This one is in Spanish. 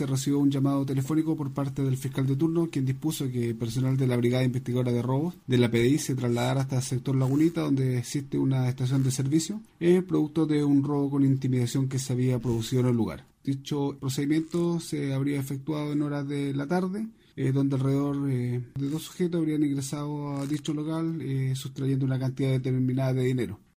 se recibió un llamado telefónico por parte del fiscal de turno, quien dispuso que personal de la Brigada Investigadora de Robos de la PDI se trasladara hasta el sector Lagunita, donde existe una estación de servicio, es producto de un robo con intimidación que se había producido en el lugar. Dicho procedimiento se habría efectuado en horas de la tarde, eh, donde alrededor eh, de dos sujetos habrían ingresado a dicho local eh, sustrayendo una cantidad determinada de dinero.